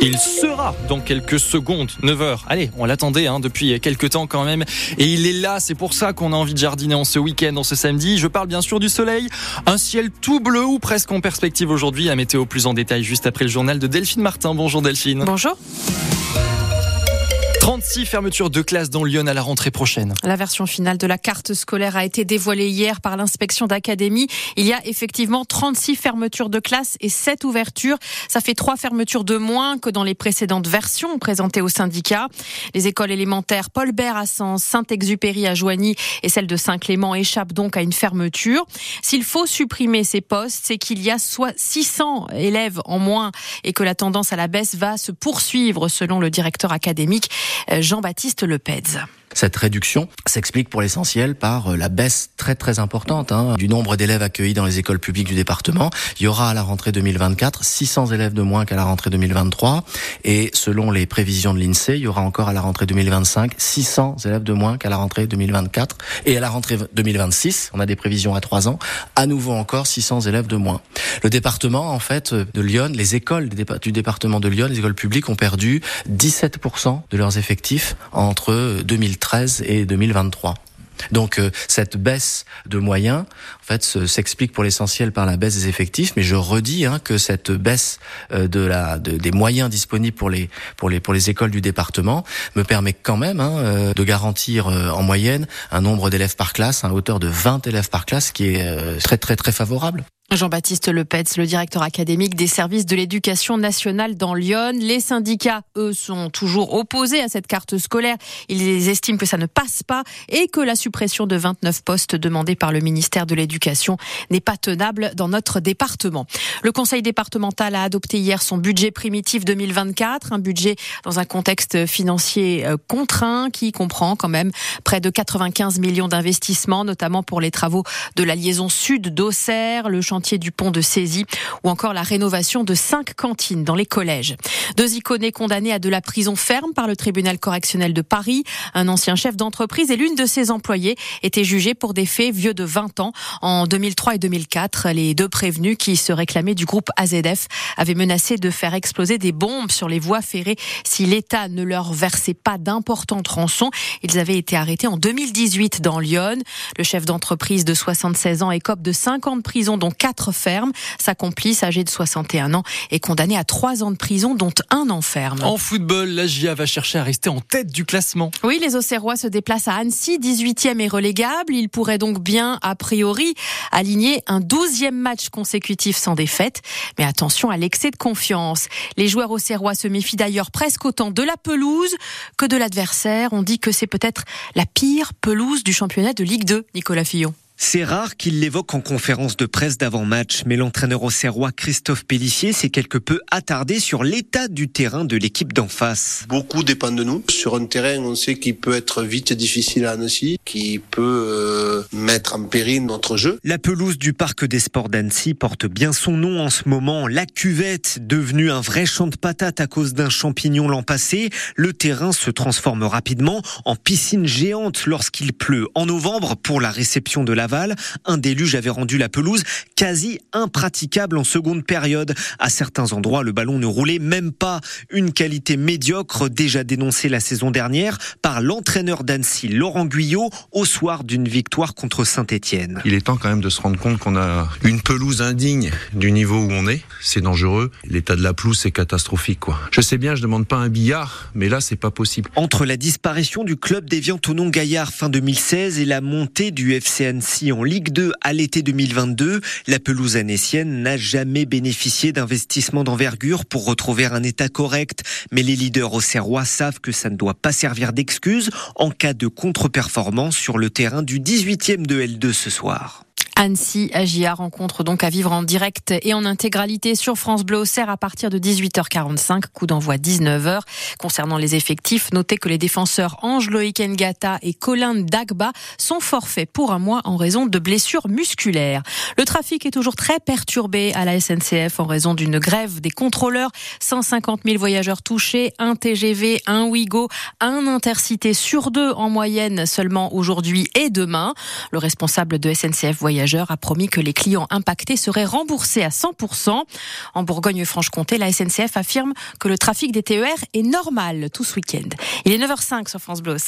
Il sera dans quelques secondes, 9h. Allez, on l'attendait hein, depuis quelques temps quand même. Et il est là, c'est pour ça qu'on a envie de jardiner en ce week-end, en ce samedi. Je parle bien sûr du soleil. Un ciel tout bleu ou presque en perspective aujourd'hui. La météo plus en détail juste après le journal de Delphine Martin. Bonjour Delphine. Bonjour. 36 fermetures de classes dans Lyon à la rentrée prochaine. La version finale de la carte scolaire a été dévoilée hier par l'inspection d'académie. Il y a effectivement 36 fermetures de classes et 7 ouvertures. Ça fait 3 fermetures de moins que dans les précédentes versions présentées au syndicat. Les écoles élémentaires Paul Bert à Sens, Saint-Exupéry à Joigny et celle de Saint-Clément échappent donc à une fermeture. S'il faut supprimer ces postes, c'est qu'il y a soit 600 élèves en moins et que la tendance à la baisse va se poursuivre selon le directeur académique. Jean-Baptiste Lepez. Cette réduction s'explique pour l'essentiel par euh, la baisse très très importante hein, du nombre d'élèves accueillis dans les écoles publiques du département. Il y aura à la rentrée 2024 600 élèves de moins qu'à la rentrée 2023 et selon les prévisions de l'INSEE, il y aura encore à la rentrée 2025 600 élèves de moins qu'à la rentrée 2024 et à la rentrée 2026, on a des prévisions à trois ans, à nouveau encore 600 élèves de moins. Le département en fait de Lyon, les écoles du département de Lyon, les écoles publiques ont perdu 17% de leurs effectifs entre 2013 2013 et 2023. Donc euh, cette baisse de moyens, en fait, s'explique pour l'essentiel par la baisse des effectifs. Mais je redis hein, que cette baisse euh, de la des moyens disponibles pour les pour les pour les écoles du département me permet quand même hein, euh, de garantir en moyenne un nombre d'élèves par classe à hauteur de 20 élèves par classe, qui est très très très favorable. Jean-Baptiste Lepetz, le directeur académique des services de l'éducation nationale dans Lyon. Les syndicats, eux, sont toujours opposés à cette carte scolaire. Ils estiment que ça ne passe pas et que la suppression de 29 postes demandés par le ministère de l'Éducation n'est pas tenable dans notre département. Le conseil départemental a adopté hier son budget primitif 2024, un budget dans un contexte financier euh, contraint qui comprend quand même près de 95 millions d'investissements, notamment pour les travaux de la liaison sud d'Auxerre, le du pont de ou encore la rénovation de cinq cantines dans les collèges. Deux icônes condamnés à de la prison ferme par le tribunal correctionnel de Paris. Un ancien chef d'entreprise et l'une de ses employées étaient jugés pour des faits vieux de 20 ans. En 2003 et 2004, les deux prévenus qui se réclamaient du groupe AZF avaient menacé de faire exploser des bombes sur les voies ferrées si l'État ne leur versait pas d'importantes rançons. Ils avaient été arrêtés en 2018 dans Lyon. Le chef d'entreprise de 76 ans écope de 5 ans de prison, dont 4 quatre fermes. Sa complice, âgée de 61 ans, est condamnée à trois ans de prison, dont un an ferme. En football, la GIA va chercher à rester en tête du classement. Oui, les Auxerrois se déplacent à Annecy, 18e et relégable. Ils pourraient donc bien, a priori, aligner un 12e match consécutif sans défaite. Mais attention à l'excès de confiance. Les joueurs auxerrois se méfient d'ailleurs presque autant de la pelouse que de l'adversaire. On dit que c'est peut-être la pire pelouse du championnat de Ligue 2, Nicolas Fillon. C'est rare qu'il l'évoque en conférence de presse d'avant-match, mais l'entraîneur au Serrois Christophe Pellissier s'est quelque peu attardé sur l'état du terrain de l'équipe d'en face. Beaucoup dépend de nous. Sur un terrain, on sait qu'il peut être vite difficile à Annecy, qui peut euh, mettre en péril notre jeu. La pelouse du parc des sports d'Annecy porte bien son nom en ce moment. La cuvette, devenue un vrai champ de patates à cause d'un champignon l'an passé, le terrain se transforme rapidement en piscine géante lorsqu'il pleut. En novembre, pour la réception de la un déluge avait rendu la pelouse quasi impraticable en seconde période. À certains endroits, le ballon ne roulait même pas. Une qualité médiocre déjà dénoncée la saison dernière par l'entraîneur d'Annecy, Laurent Guyot, au soir d'une victoire contre Saint-Etienne. Il est temps quand même de se rendre compte qu'on a une pelouse indigne du niveau où on est. C'est dangereux. L'état de la pelouse, c'est catastrophique, quoi. Je sais bien, je demande pas un billard, mais là, c'est pas possible. Entre la disparition du club des Tonon Gaillard fin 2016 et la montée du FC Annecy en Ligue 2 à l'été 2022, la pelouse annécienne n'a jamais bénéficié d'investissements d'envergure pour retrouver un état correct. Mais les leaders au Serrois savent que ça ne doit pas servir d'excuse en cas de contre-performance sur le terrain du 18e de L2 ce soir. Annecy AGIA rencontre donc à vivre en direct et en intégralité sur France Bleu Auxerre à partir de 18h45, coup d'envoi 19h. Concernant les effectifs, notez que les défenseurs Ange Loïc Ngata et Colin Dagba sont forfaits pour un mois en raison de blessures musculaires. Le trafic est toujours très perturbé à la SNCF en raison d'une grève des contrôleurs. 150 000 voyageurs touchés, un TGV, un Ouigo, un intercité sur deux en moyenne seulement aujourd'hui et demain. Le responsable de SNCF Voyageurs voyageurs a promis que les clients impactés seraient remboursés à 100%. En Bourgogne-Franche-Comté, la SNCF affirme que le trafic des TER est normal tout ce week-end. Il est 9h05 sur France Bleu